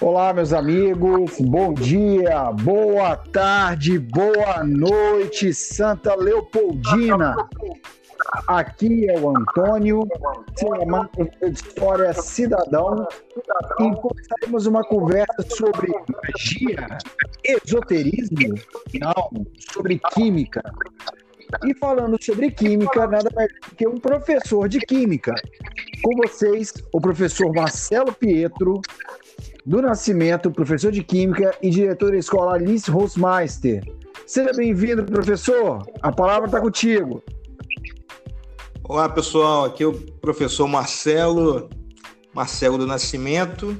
Olá, meus amigos, bom dia, boa tarde, boa noite, Santa Leopoldina. Aqui é o Antônio, de História Cidadão, e começaremos uma conversa sobre magia, esoterismo, não, sobre química. E falando sobre química, nada mais do que um professor de química. Com vocês, o professor Marcelo Pietro, do Nascimento, professor de Química e diretor da escola Alice Rosmeister. Seja bem-vindo, professor. A palavra está contigo. Olá, pessoal. Aqui é o professor Marcelo, Marcelo do Nascimento.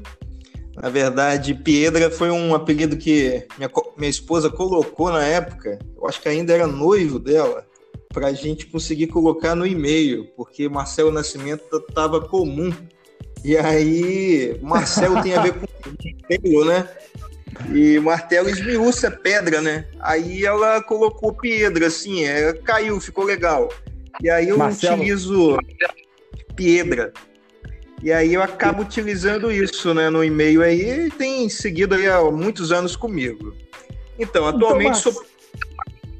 Na verdade, Piedra foi um apelido que minha, minha esposa colocou na época. Eu acho que ainda era noivo dela, para a gente conseguir colocar no e-mail, porque Marcelo Nascimento estava comum e aí, martelo tem a ver com martelo, né? E martelo esmiuça pedra, né? Aí ela colocou pedra, assim, é, caiu, ficou legal. E aí eu Marcelo. utilizo pedra. E aí eu acabo utilizando isso, né, no e-mail aí, e tem seguido aí há muitos anos comigo. Então, atualmente então, sou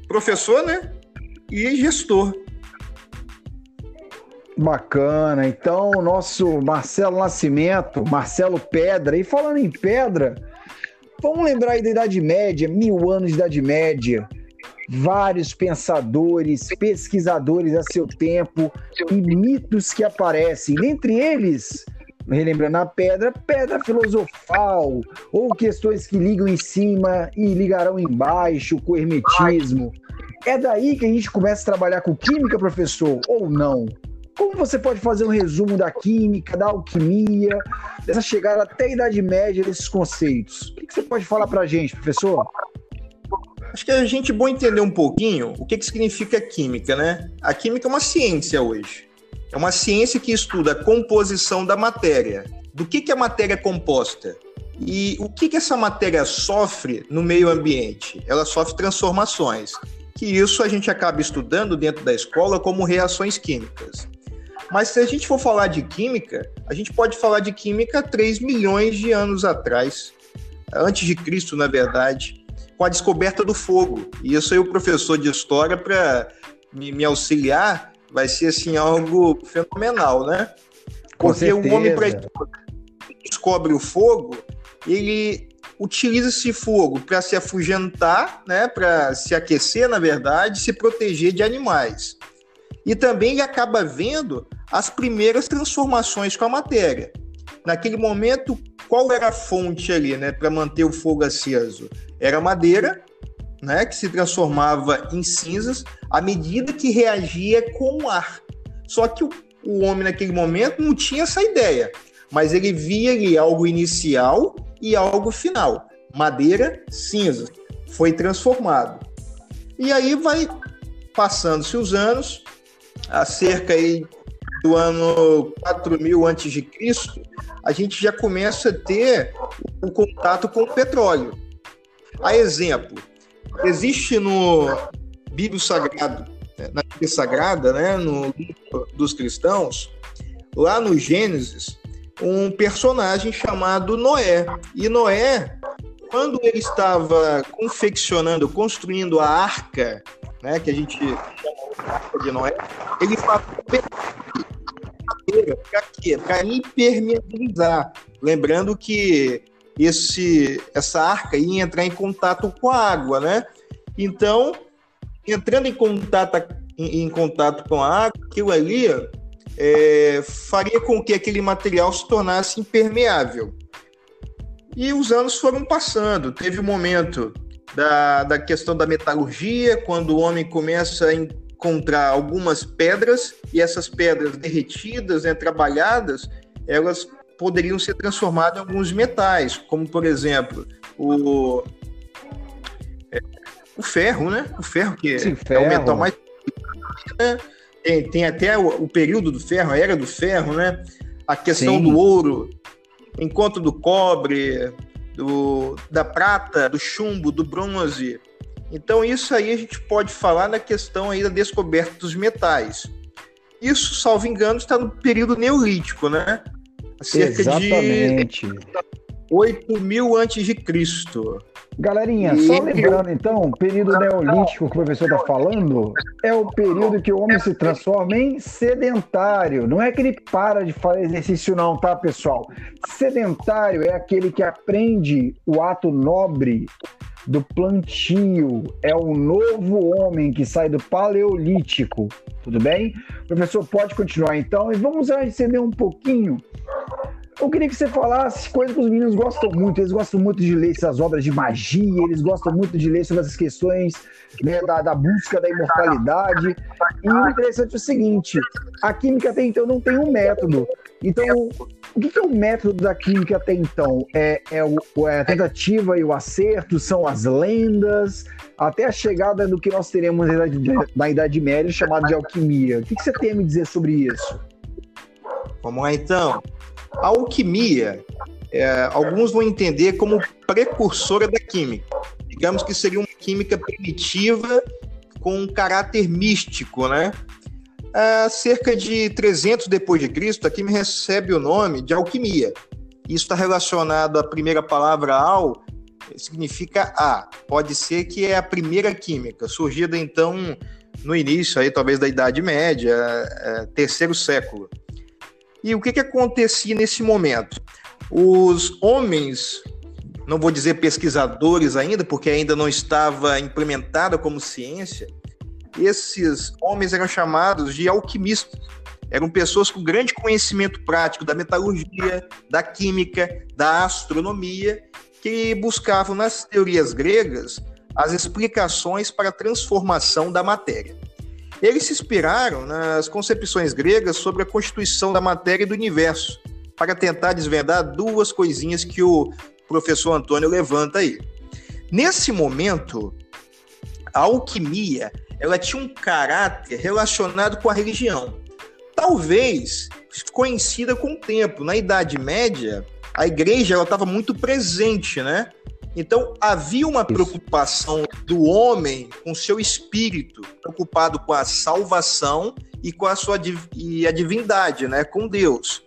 professor, né, e gestor. Bacana. Então, o nosso Marcelo Nascimento, Marcelo Pedra. E falando em pedra, vamos lembrar aí da Idade Média, mil anos de Idade Média. Vários pensadores, pesquisadores a seu tempo e mitos que aparecem. Dentre eles, relembrando a pedra, pedra filosofal, ou questões que ligam em cima e ligarão embaixo, com hermetismo. É daí que a gente começa a trabalhar com química, professor, ou não? Como você pode fazer um resumo da química, da alquimia, dessa chegada até a Idade Média desses conceitos? O que você pode falar para a gente, professor? Acho que a gente é bom entender um pouquinho o que, que significa química, né? A química é uma ciência hoje. É uma ciência que estuda a composição da matéria. Do que, que a matéria é composta? E o que, que essa matéria sofre no meio ambiente? Ela sofre transformações, que isso a gente acaba estudando dentro da escola como reações químicas. Mas se a gente for falar de química, a gente pode falar de química 3 milhões de anos atrás, antes de Cristo, na verdade, com a descoberta do fogo. E isso aí o professor de história para me, me, auxiliar vai ser assim algo fenomenal, né? Porque o homem para descobre o fogo, ele utiliza esse fogo para se afugentar, né, para se aquecer, na verdade, se proteger de animais. E também acaba vendo as primeiras transformações com a matéria. Naquele momento, qual era a fonte ali, né, para manter o fogo aceso? Era madeira, né, que se transformava em cinzas à medida que reagia com o ar. Só que o, o homem naquele momento não tinha essa ideia, mas ele via ali algo inicial e algo final. Madeira, cinza, foi transformado. E aí vai passando-se os anos, há cerca aí do ano 4000 antes de Cristo, a gente já começa a ter o contato com o petróleo. A exemplo, existe no Bíblia Sagrado, né, na Bíblia Sagrada, né, no dos cristãos, lá no Gênesis, um personagem chamado Noé. E Noé, quando ele estava confeccionando, construindo a arca, né, que a gente Noé, ele falou para quê? Para impermeabilizar. Lembrando que esse, essa arca ia entrar em contato com a água, né? Então, entrando em contato, em, em contato com a água, aquilo ali é, faria com que aquele material se tornasse impermeável. E os anos foram passando. Teve um momento da, da questão da metalurgia, quando o homem começa a encontrar algumas pedras e essas pedras derretidas, né, trabalhadas, elas poderiam ser transformadas em alguns metais, como por exemplo o é, o ferro, né? O ferro que Sim, é, ferro. é o metal mais né? tem, tem até o, o, período do ferro, a era do ferro, né? A questão Sim. do ouro, encontro do cobre, do, da prata, do chumbo, do bronze, então, isso aí a gente pode falar na questão aí da descoberta dos metais. Isso, salvo engano, está no período neolítico, né? Cerca Exatamente. De... 8000 antes de Cristo. Galerinha, e... só lembrando então, o período neolítico que o professor está falando é o período que o homem se transforma em sedentário. Não é que ele para de fazer exercício, não, tá, pessoal? Sedentário é aquele que aprende o ato nobre do plantio. É o novo homem que sai do paleolítico. Tudo bem? O professor, pode continuar então e vamos acender um pouquinho eu queria que você falasse coisas que os meninos gostam muito. Eles gostam muito de ler essas obras de magia, eles gostam muito de ler sobre essas questões né, da, da, busca da imortalidade. E o interessante é o seguinte: a química até então não tem um método. Então, o que é o método da química até então? É, é, o, é a tentativa e o acerto? São as lendas? Até a chegada do que nós teremos na Idade, na idade Média, chamado de alquimia. O que, que você tem a me dizer sobre isso? Vamos lá, então. A alquimia, é, alguns vão entender como precursora da química. Digamos que seria uma química primitiva com um caráter místico, né? Há cerca de 300 depois de Cristo, a química recebe o nome de alquimia. Isso está relacionado à primeira palavra al, significa a. Pode ser que é a primeira química, surgida então no início aí talvez da Idade Média, é, terceiro século. E o que, que acontecia nesse momento? Os homens, não vou dizer pesquisadores ainda, porque ainda não estava implementada como ciência, esses homens eram chamados de alquimistas. Eram pessoas com grande conhecimento prático da metalurgia, da química, da astronomia, que buscavam nas teorias gregas as explicações para a transformação da matéria. Eles se inspiraram nas concepções gregas sobre a constituição da matéria e do universo, para tentar desvendar duas coisinhas que o professor Antônio levanta aí. Nesse momento, a alquimia ela tinha um caráter relacionado com a religião. Talvez conhecida com o tempo. Na Idade Média, a igreja estava muito presente, né? Então, havia uma preocupação do homem com seu espírito, preocupado com a salvação e com a sua e a divindade, né, com Deus.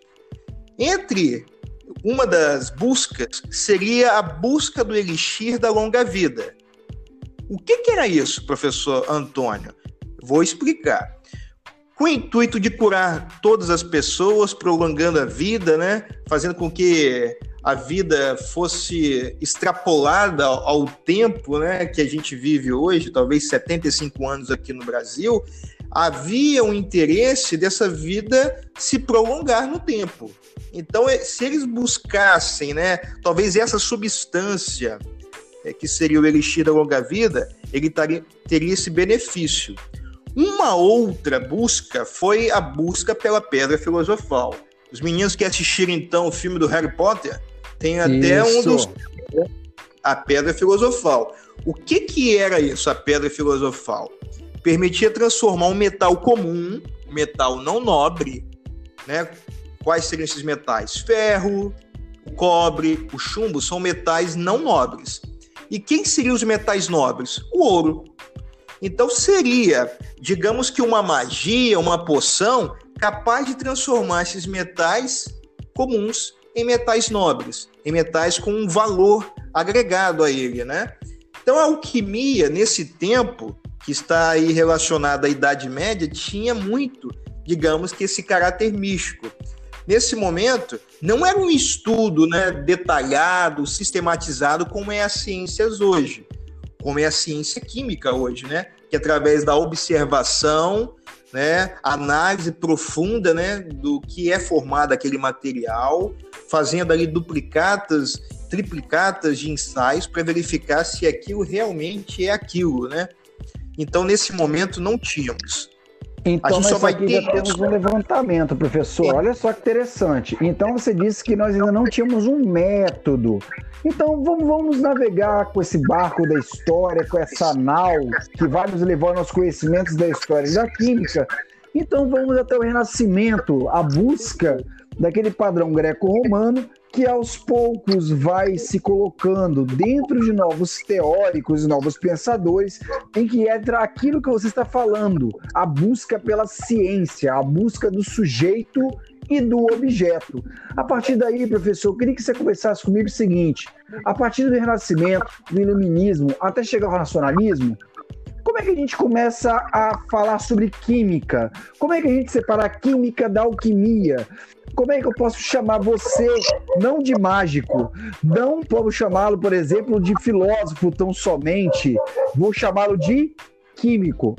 Entre uma das buscas seria a busca do elixir da longa vida. O que, que era isso, professor Antônio? Vou explicar. Com o intuito de curar todas as pessoas, prolongando a vida, né? Fazendo com que a vida fosse extrapolada ao tempo né, que a gente vive hoje, talvez 75 anos aqui no Brasil, havia um interesse dessa vida se prolongar no tempo. Então, é, se eles buscassem, né, talvez essa substância é, que seria o elixir da longa vida, ele taria, teria esse benefício. Uma outra busca foi a busca pela pedra filosofal. Os meninos que assistiram então o filme do Harry Potter tem até isso. um dos. A pedra filosofal. O que, que era isso, a pedra filosofal? Permitia transformar um metal comum, metal não nobre, né? Quais seriam esses metais? Ferro, o cobre, o chumbo são metais não nobres. E quem seriam os metais nobres? O ouro. Então seria, digamos que uma magia, uma poção capaz de transformar esses metais comuns em metais nobres, em metais com um valor agregado a ele, né? Então a alquimia nesse tempo que está aí relacionada à Idade Média tinha muito, digamos que esse caráter místico. Nesse momento, não era um estudo né, detalhado, sistematizado como é a ciências hoje, como é a ciência química hoje, né? Que através da observação, né, análise profunda, né, do que é formado aquele material, fazendo ali duplicatas, triplicatas de ensaios para verificar se aquilo realmente é aquilo, né? Então, nesse momento, não tínhamos. Então, a gente só vai ter... já temos um levantamento, professor. É. Olha só que interessante. Então, você disse que nós ainda não tínhamos um método. Então, vamos, vamos navegar com esse barco da história, com essa nau que vai nos levando aos conhecimentos da história e da química. Então, vamos até o Renascimento, a busca daquele padrão greco-romano que aos poucos vai se colocando dentro de novos teóricos novos pensadores, em que entra aquilo que você está falando, a busca pela ciência, a busca do sujeito e do objeto. A partir daí, professor, eu queria que você conversasse comigo o seguinte: a partir do Renascimento, do Iluminismo, até chegar ao racionalismo, como é que a gente começa a falar sobre química? Como é que a gente separa a química da alquimia? Como é que eu posso chamar você não de mágico? Não posso chamá-lo, por exemplo, de filósofo tão somente. Vou chamá-lo de químico.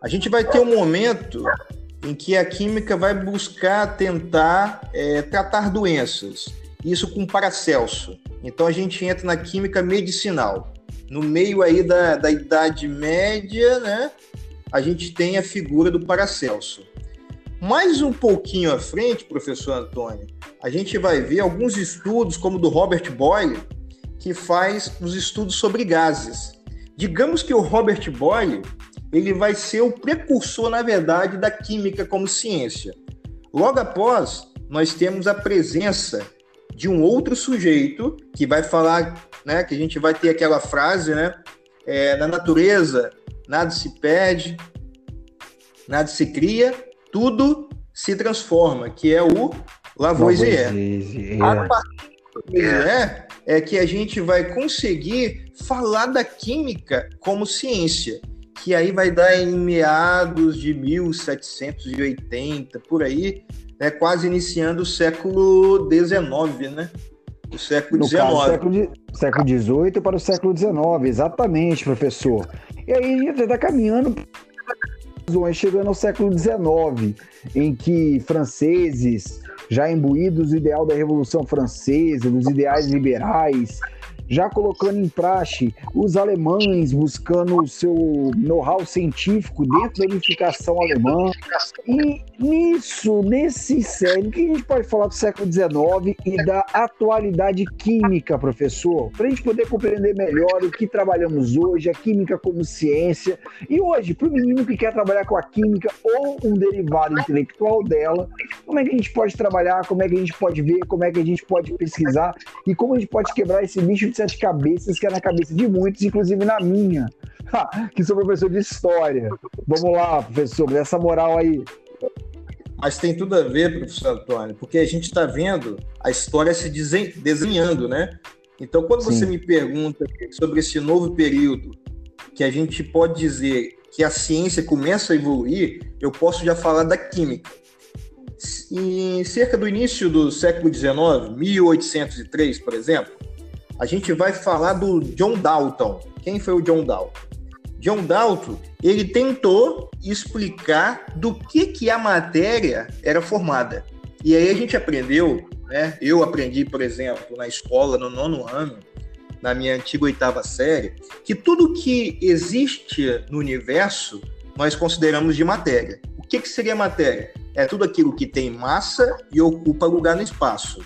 A gente vai ter um momento em que a química vai buscar tentar é, tratar doenças. Isso com Paracelso. Então a gente entra na química medicinal. No meio aí da, da Idade Média, né, a gente tem a figura do Paracelso. Mais um pouquinho à frente, professor Antônio, a gente vai ver alguns estudos, como o do Robert Boyle, que faz os estudos sobre gases. Digamos que o Robert Boyle ele vai ser o precursor, na verdade, da química como ciência. Logo após, nós temos a presença de um outro sujeito que vai falar, né, que a gente vai ter aquela frase, né, é, na natureza nada se perde, nada se cria, tudo se transforma, que é o Lavoisier. Lavoisier. A partir do Lavoisier é que a gente vai conseguir falar da química como ciência, que aí vai dar em meados de 1780, por aí, né, quase iniciando o século XIX, né? O século XIX. século, XVIII para o século XIX, exatamente, professor. E aí a gente está caminhando chegando ao século XIX, em que franceses, já imbuídos do ideal da Revolução Francesa, dos ideais liberais, já colocando em praxe os alemães buscando o seu know-how científico dentro da unificação alemã. E nisso, nesse sério, o que a gente pode falar do século XIX e da atualidade química, professor? Para a gente poder compreender melhor o que trabalhamos hoje, a química como ciência. E hoje, para o menino que quer trabalhar com a química ou um derivado intelectual dela, como é que a gente pode trabalhar, como é que a gente pode ver, como é que a gente pode pesquisar e como a gente pode quebrar esse bicho de sete cabeças que é na cabeça de muitos, inclusive na minha, que sou professor de história. Vamos lá, professor, dessa moral aí. Mas tem tudo a ver, professor Antônio, porque a gente está vendo a história se desenhando, né? Então, quando Sim. você me pergunta sobre esse novo período, que a gente pode dizer que a ciência começa a evoluir, eu posso já falar da química. Em cerca do início do século XIX, 1803, por exemplo, a gente vai falar do John Dalton. Quem foi o John Dalton? John Dalton, ele tentou explicar do que, que a matéria era formada. E aí a gente aprendeu, né? Eu aprendi, por exemplo, na escola, no nono ano, na minha antiga oitava série, que tudo que existe no universo nós consideramos de matéria. O que, que seria matéria? É tudo aquilo que tem massa e ocupa lugar no espaço.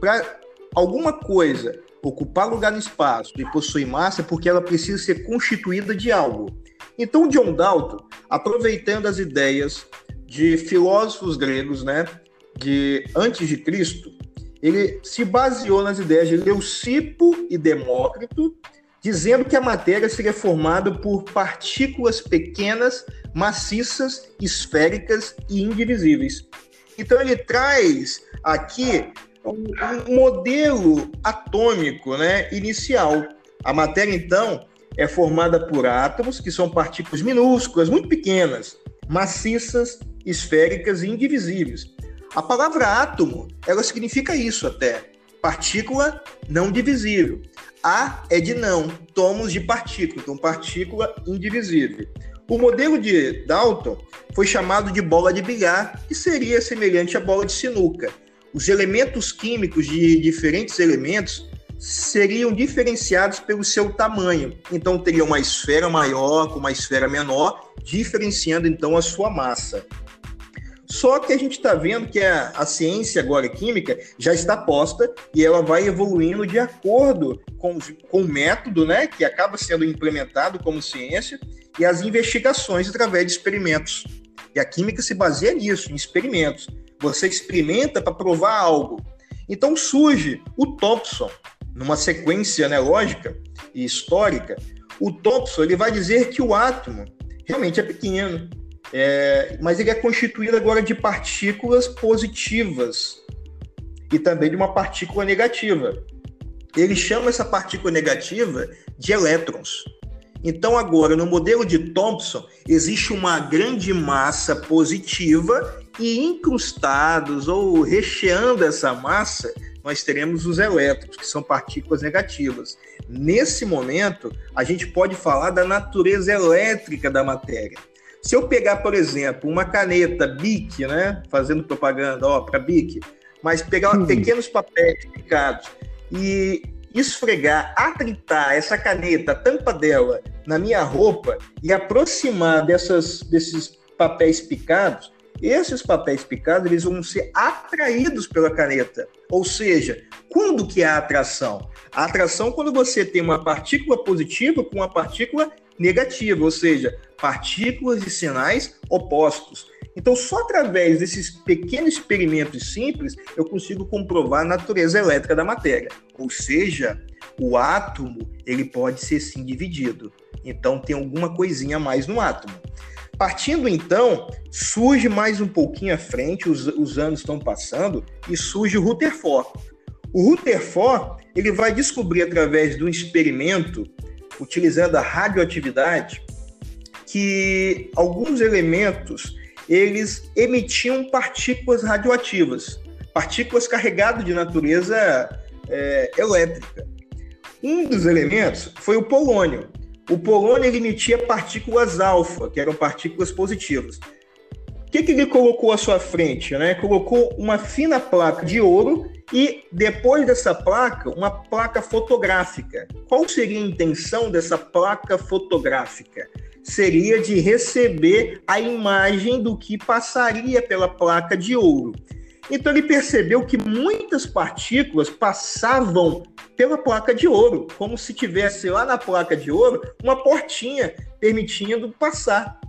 Para alguma coisa ocupar lugar no espaço e possuir massa porque ela precisa ser constituída de algo. Então, John Dalton, aproveitando as ideias de filósofos gregos, né, de antes de Cristo, ele se baseou nas ideias de Leucipo e Demócrito, dizendo que a matéria seria formada por partículas pequenas, maciças, esféricas e indivisíveis. Então ele traz aqui um modelo atômico né, inicial. A matéria, então, é formada por átomos, que são partículas minúsculas, muito pequenas, maciças, esféricas e indivisíveis. A palavra átomo, ela significa isso até, partícula não divisível. A é de não, tomos de partícula, então partícula indivisível. O modelo de Dalton foi chamado de bola de bilhar, que seria semelhante à bola de sinuca os elementos químicos de diferentes elementos seriam diferenciados pelo seu tamanho. Então teria uma esfera maior com uma esfera menor, diferenciando então a sua massa. Só que a gente está vendo que a, a, ciência agora química já está posta e ela vai evoluindo de acordo com, com o método né, que acaba sendo implementado como ciência e as investigações através de experimentos. E a química se baseia nisso, em experimentos. Você experimenta para provar algo. Então surge o Thompson, numa sequência né, lógica e histórica. O Thompson ele vai dizer que o átomo realmente é pequeno, É, mas ele é constituído agora de partículas positivas e também de uma partícula negativa. Ele chama essa partícula negativa de elétrons. Então, agora, no modelo de Thomson, existe uma grande massa positiva e incrustados ou recheando essa massa, nós teremos os elétrons, que são partículas negativas. Nesse momento, a gente pode falar da natureza elétrica da matéria. Se eu pegar, por exemplo, uma caneta Bic, né, fazendo propaganda, ó, para Bic, mas pegar hum. pequenos papéis picados e esfregar, atritar essa caneta, a tampa dela, na minha roupa e aproximar dessas, desses papéis picados, esses papéis picados eles vão ser atraídos pela caneta. Ou seja, quando que é a atração? A atração é quando você tem uma partícula positiva com uma partícula negativa, ou seja, partículas de sinais opostos. Então, só através desses pequenos experimentos simples eu consigo comprovar a natureza elétrica da matéria. Ou seja, o átomo ele pode ser sim dividido. Então, tem alguma coisinha a mais no átomo. Partindo então, surge mais um pouquinho à frente, os, os anos estão passando, e surge o Rutherford. O Rutherford ele vai descobrir através de um experimento, utilizando a radioatividade, que alguns elementos eles emitiam partículas radioativas, partículas carregadas de natureza é, elétrica. Um dos elementos foi o polônio. O polônio emitia partículas alfa, que eram partículas positivas. O que, que ele colocou à sua frente? Né? Colocou uma fina placa de ouro e, depois dessa placa, uma placa fotográfica. Qual seria a intenção dessa placa fotográfica? Seria de receber a imagem do que passaria pela placa de ouro. Então ele percebeu que muitas partículas passavam pela placa de ouro, como se tivesse lá na placa de ouro uma portinha permitindo passar.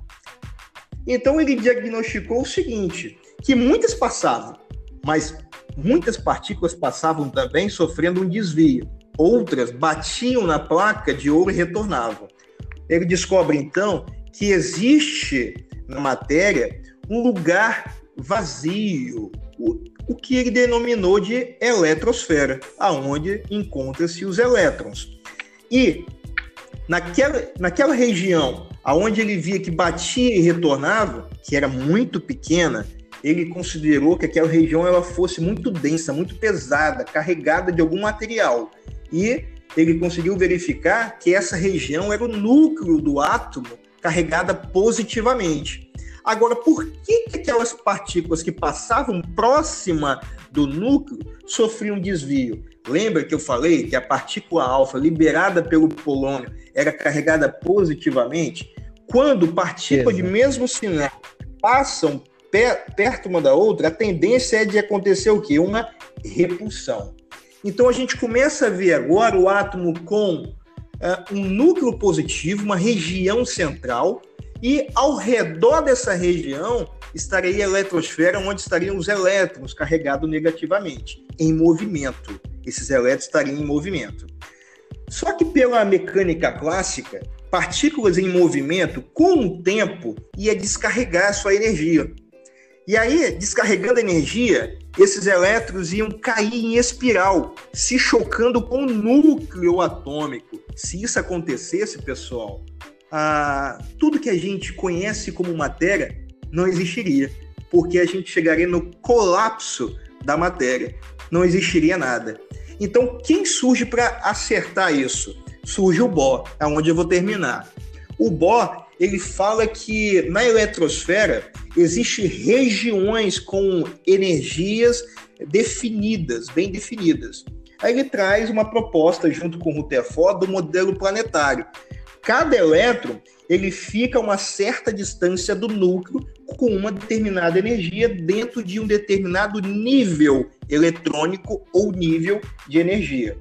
Então ele diagnosticou o seguinte, que muitas passavam, mas muitas partículas passavam também sofrendo um desvio. Outras batiam na placa de ouro e retornavam. Ele descobre então que existe na matéria um lugar vazio, o, o que ele denominou de eletrosfera, aonde encontram-se os elétrons. E naquela, naquela região aonde ele via que batia e retornava, que era muito pequena, ele considerou que aquela região ela fosse muito densa, muito pesada, carregada de algum material. E ele conseguiu verificar que essa região era o núcleo do átomo carregada positivamente. Agora, por que, que aquelas partículas que passavam próxima do núcleo sofriam desvio? Lembra que eu falei que a partícula alfa liberada pelo polônio era carregada positivamente? Quando partículas de mesmo sinal passam perto uma da outra, a tendência é de acontecer o quê? Uma repulsão. Então a gente começa a ver agora o átomo com uh, um núcleo positivo, uma região central, e ao redor dessa região estaria a eletrosfera, onde estariam os elétrons carregados negativamente, em movimento. Esses elétrons estariam em movimento. Só que pela mecânica clássica, partículas em movimento, com o tempo, ia descarregar sua energia. E aí, descarregando energia, esses elétrons iam cair em espiral, se chocando com o núcleo atômico. Se isso acontecesse, pessoal, ah, tudo que a gente conhece como matéria não existiria, porque a gente chegaria no colapso da matéria, não existiria nada. Então, quem surge para acertar isso? Surge o Bohr, aonde eu vou terminar. O Bohr ele fala que na eletrosfera existem regiões com energias definidas, bem definidas. Aí ele traz uma proposta junto com Rutherford do modelo planetário, Cada elétron ele fica a uma certa distância do núcleo com uma determinada energia dentro de um determinado nível eletrônico ou nível de energia.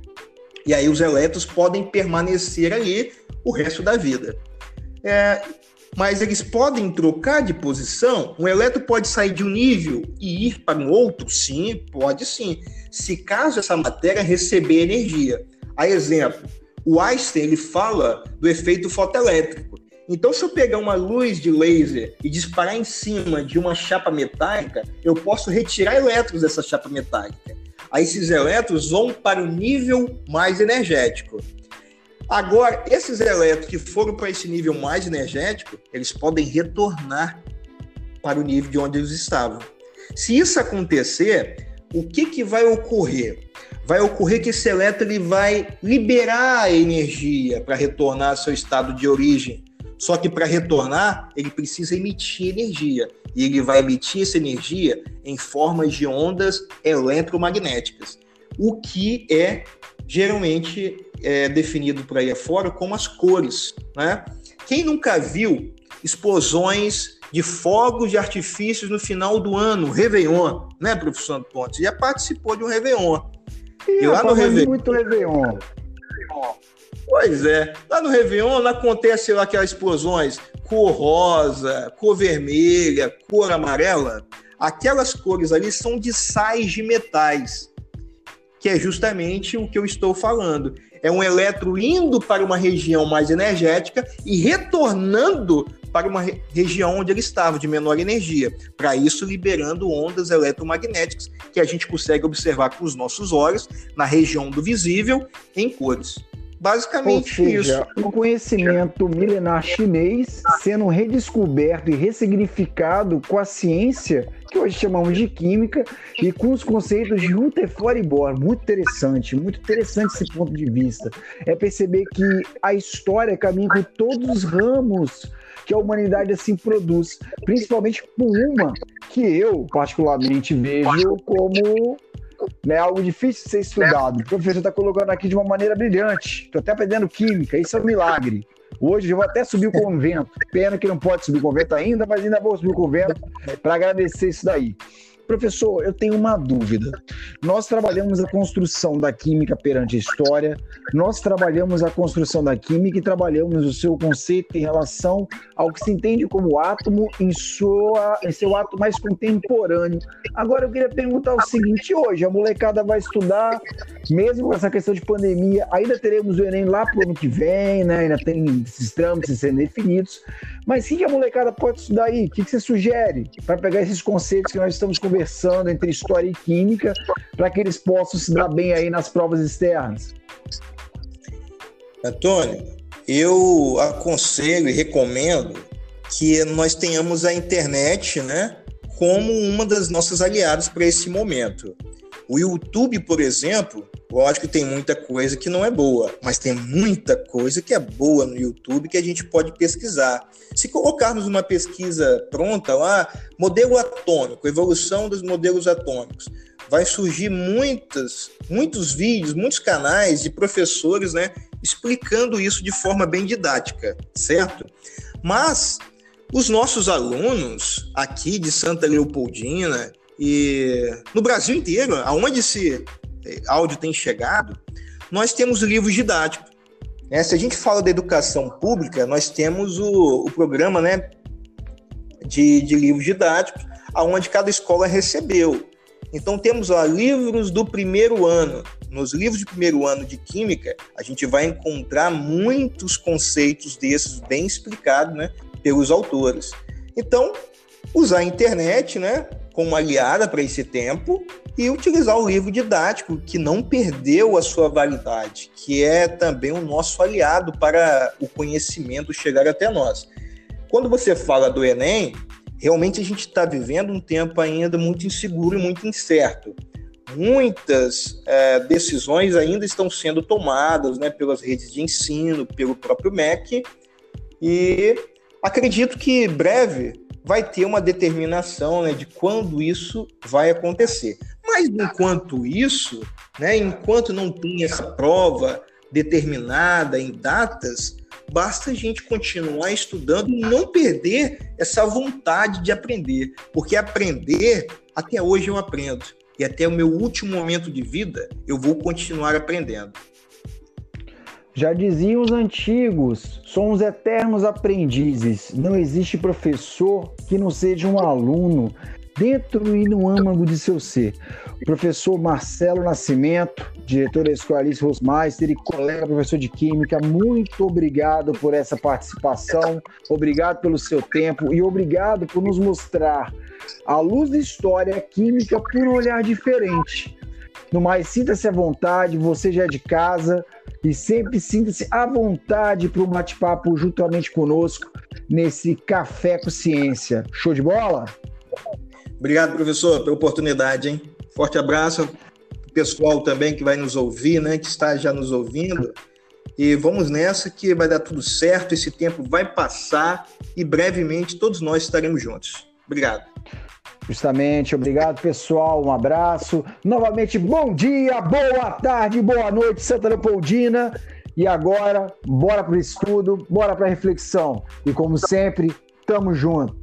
E aí os elétrons podem permanecer ali o resto da vida. É, mas eles podem trocar de posição? Um elétron pode sair de um nível e ir para um outro? Sim, pode sim. Se caso essa matéria receber energia. A exemplo, o Einstein ele fala do efeito fotoelétrico. Então, se eu pegar uma luz de laser e disparar em cima de uma chapa metálica, eu posso retirar elétrons dessa chapa metálica. Aí esses elétrons vão para o nível mais energético. Agora, esses elétrons que foram para esse nível mais energético, eles podem retornar para o nível de onde eles estavam. Se isso acontecer, o que, que vai ocorrer? Vai ocorrer que esse elétron ele vai liberar a energia para retornar ao seu estado de origem. Só que para retornar, ele precisa emitir energia. E ele vai emitir essa energia em formas de ondas eletromagnéticas, o que é geralmente é, definido por aí afora como as cores. Né? Quem nunca viu explosões de fogos de artifícios no final do ano, Réveillon, né, professor Pontes? Já participou de um Réveillon. E, e lá no Réveillon. muito Réveillon. Pois é. Lá no Réveillon acontece lá aquelas explosões cor rosa, cor vermelha, cor amarela. Aquelas cores ali são de sais de metais, que é justamente o que eu estou falando. É um elétron indo para uma região mais energética e retornando para uma região onde ele estava, de menor energia. Para isso, liberando ondas eletromagnéticas que a gente consegue observar com os nossos olhos na região do visível em cores. Basicamente Ou seja, isso. O conhecimento milenar chinês sendo redescoberto e ressignificado com a ciência que hoje chamamos de química e com os conceitos de Rutherford e Bohr. Muito interessante, muito interessante esse ponto de vista. É perceber que a história caminha com todos os ramos que a humanidade assim produz, principalmente com uma que eu particularmente vejo como né, algo difícil de ser estudado. O professor está colocando aqui de uma maneira brilhante. Estou até aprendendo química, isso é um milagre. Hoje eu vou até subir o convento. Pena que não pode subir o convento ainda, mas ainda vou subir o convento para agradecer isso daí. Professor, eu tenho uma dúvida. Nós trabalhamos a construção da química perante a história, nós trabalhamos a construção da química e trabalhamos o seu conceito em relação ao que se entende como átomo em, sua, em seu ato mais contemporâneo. Agora eu queria perguntar o seguinte: hoje a molecada vai estudar, mesmo com essa questão de pandemia, ainda teremos o Enem lá para o ano que vem, né? ainda tem esses trâmites sendo definidos. Mas o que a molecada pode estudar aí? O que você sugere para pegar esses conceitos que nós estamos conversando entre história e química para que eles possam se dar bem aí nas provas externas? Antônio, eu aconselho e recomendo que nós tenhamos a internet, né, como uma das nossas aliadas para esse momento. O YouTube, por exemplo, lógico que tem muita coisa que não é boa, mas tem muita coisa que é boa no YouTube que a gente pode pesquisar. Se colocarmos uma pesquisa pronta lá, modelo atômico, evolução dos modelos atômicos, vai surgir muitas, muitos vídeos, muitos canais de professores, né, explicando isso de forma bem didática, certo? Mas os nossos alunos aqui de Santa Leopoldina e no Brasil inteiro, aonde esse eh, áudio tem chegado, nós temos livros didáticos. É, se a gente fala da educação pública, nós temos o, o programa né, de, de livros didáticos, aonde cada escola recebeu. Então temos ó, livros do primeiro ano. Nos livros de primeiro ano de química, a gente vai encontrar muitos conceitos desses bem explicados, né, pelos autores. Então, usar a internet, né, como aliada para esse tempo e utilizar o livro didático que não perdeu a sua validade, que é também o nosso aliado para o conhecimento chegar até nós. Quando você fala do Enem, realmente a gente está vivendo um tempo ainda muito inseguro e muito incerto. Muitas é, decisões ainda estão sendo tomadas né, pelas redes de ensino, pelo próprio MEC, e acredito que breve vai ter uma determinação né, de quando isso vai acontecer. Mas enquanto isso, né, enquanto não tem essa prova determinada em datas, basta a gente continuar estudando e não perder essa vontade de aprender, porque aprender, até hoje eu aprendo, e até o meu último momento de vida eu vou continuar aprendendo. Já diziam os antigos, somos eternos aprendizes. Não existe professor que não seja um aluno. dentro e no âmago de seu ser. O professor Marcelo Nascimento, diretor da Escola Alice Rosmeister e colega professor de Química, muito obrigado por essa participação, obrigado pelo seu tempo e obrigado por nos mostrar a luz da história química por um olhar diferente. No mais, sinta-se à vontade, você já é de casa e sempre sinta-se à vontade para um bate-papo juntamente conosco nesse Café com Ciência. Show de bola? Obrigado, professor, pela oportunidade, hein? Forte abraço pessoal também que vai nos ouvir, né? Que está já nos ouvindo. E vamos nessa que vai dar tudo certo, esse tempo vai passar e brevemente todos nós estaremos juntos. Obrigado. Justamente, obrigado pessoal, um abraço. Novamente, bom dia, boa tarde, boa noite, Santa Leopoldina. E agora, bora para o estudo, bora para a reflexão. E como sempre, tamo junto.